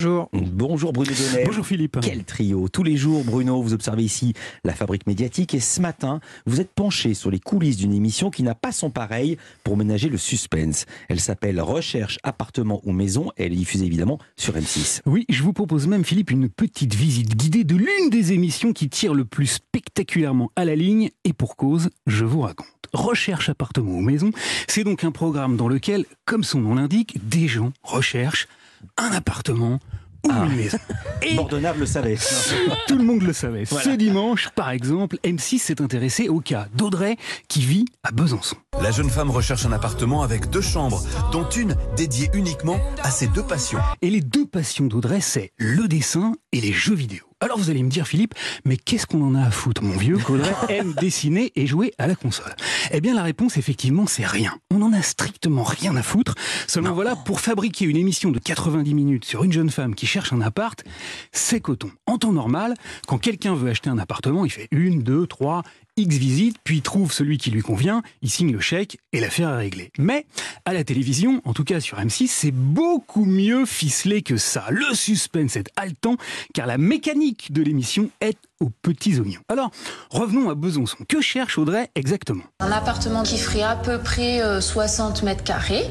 Bonjour. Bonjour Bruno Donnet. Bonjour Philippe. Quel trio Tous les jours, Bruno, vous observez ici la fabrique médiatique et ce matin, vous êtes penché sur les coulisses d'une émission qui n'a pas son pareil pour ménager le suspense. Elle s'appelle Recherche, appartement ou maison et elle est diffusée évidemment sur M6. Oui, je vous propose même Philippe une petite visite guidée de l'une des émissions qui tire le plus spectaculairement à la ligne et pour cause, je vous raconte. Recherche, appartement ou maison, c'est donc un programme dans lequel, comme son nom l'indique, des gens recherchent un appartement ou Ah. une maison. Et le savait. tout le monde le savait. Ce dimanche, par exemple, M6 s'est intéressé au cas d'Audrey qui vit à Besançon. La jeune femme recherche un appartement avec deux chambres, dont une dédiée uniquement à ses deux passions. Et les deux passions d'Audrey, c'est le dessin et les jeux vidéo. Alors vous allez me dire, Philippe, mais qu'est-ce qu'on en a à foutre, mon vieux, qu'Audrey aime dessiner et jouer à la console? Eh bien, la réponse, effectivement, c'est rien. On en a strictement rien à foutre. Seulement voilà, pour fabriquer une émission de 90 minutes sur une jeune femme qui cherche un appart, c'est coton. En temps normal, quand quelqu'un veut acheter un appartement, il fait une, deux, trois, X visites, puis trouve celui qui lui convient, il signe le chèque et l'affaire est réglée. Mais à la télévision, en tout cas sur M6, c'est beaucoup mieux ficelé que ça. Le suspense est haletant car la mécanique de l'émission est aux petits oignons. Alors, revenons à Besançon. Que cherche Audrey exactement? Un appartement qui ferait à peu près euh, 60 mètres carrés,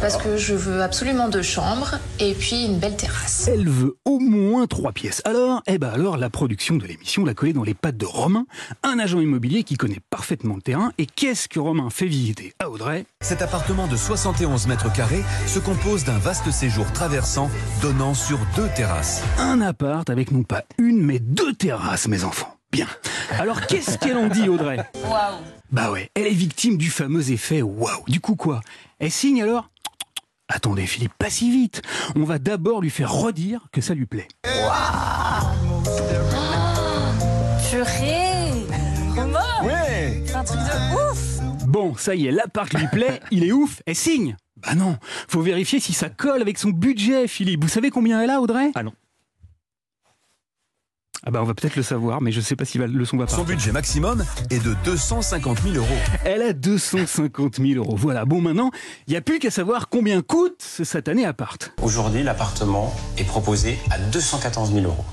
parce que je veux absolument deux chambres et puis une belle terrasse. Elle veut au moins trois pièces. Alors, eh ben alors, la production de l'émission l'a collée dans les pattes de Romain, un agent immobilier qui connaît parfaitement le terrain. Et qu'est-ce que Romain fait visiter à Audrey? Cet appartement de 71 mètres carrés se compose d'un vaste séjour traversant donnant sur deux terrasses. un appart avec non pas une mais deux terrasses, mes enfants. Bien. Alors qu'est-ce qu'elle en dit, Audrey? Waouh Bah ouais, elle est victime du fameux effet waouh. Du coup quoi? Elle signe alors? Attendez Philippe, pas si vite. On va d'abord lui faire redire que ça lui plaît. Purée Romain Ouais C'est un truc de ouf Bon, ça y est, l'appart lui plaît, il est ouf, elle signe. Bah non, faut vérifier si ça colle avec son budget, Philippe. Vous savez combien elle a, Audrey? Ah non. Ah bah on va peut-être le savoir, mais je sais pas si va- le son va Son partir. budget maximum est de 250 000 euros. Elle a 250 000 euros. Voilà. Bon, maintenant, il n'y a plus qu'à savoir combien coûte ce satané appart. Aujourd'hui, l'appartement est proposé à 214 000 euros.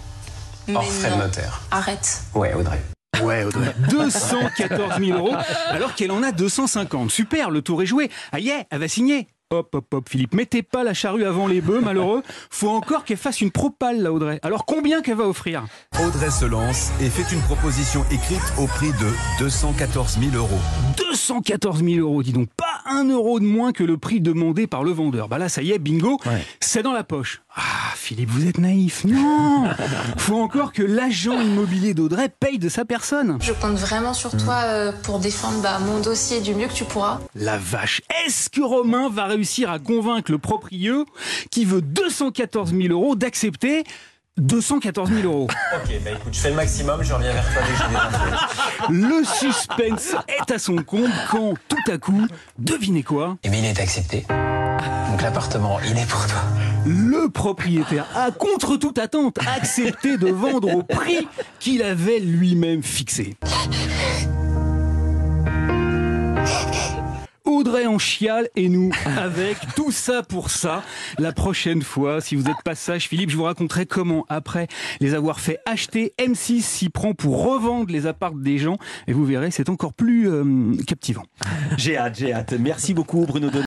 Hors Mais frais de notaire. Arrête Ouais, Audrey. Ouais, Audrey. 214 000 euros, alors qu'elle en a 250. Super, le tour est joué. Ah yeah, elle va signer. Hop, hop, hop, Philippe, mettez pas la charrue avant les bœufs, malheureux. Faut encore qu'elle fasse une propale, là, Audrey. Alors, combien qu'elle va offrir Audrey se lance et fait une proposition écrite au prix de 214 000 euros. 214 000 euros, dis donc. Pas un euro de moins que le prix demandé par le vendeur. Bah là, ça y est, bingo, Ouais. c'est dans la poche. Ah, Philippe, vous êtes naïf. Non Faut encore que l'agent immobilier d'Audrey paye de sa personne. Je compte vraiment sur toi euh, pour défendre bah, mon dossier du mieux que tu pourras. La vache, est-ce que Romain va réussir à convaincre le proprieux qui veut 214 000 euros d'accepter 214 000 euros? Ok, bah écoute, je fais le maximum, je reviens vers toi dès que. Le suspense est à son comble quand, tout à coup, devinez quoi? Eh bien, il est accepté. Donc l'appartement, il est pour toi. Le propriétaire a, contre toute attente, accepté de vendre au prix qu'il avait lui-même fixé. Audrey en chiale et nous avec tout ça pour ça. La prochaine fois, si vous êtes pas sage, Philippe, je vous raconterai comment, après les avoir fait acheter, M6 s'y prend pour revendre les apparts des gens. Et vous verrez, c'est encore plus euh, captivant. J'ai hâte, j'ai hâte. Merci beaucoup Bruno.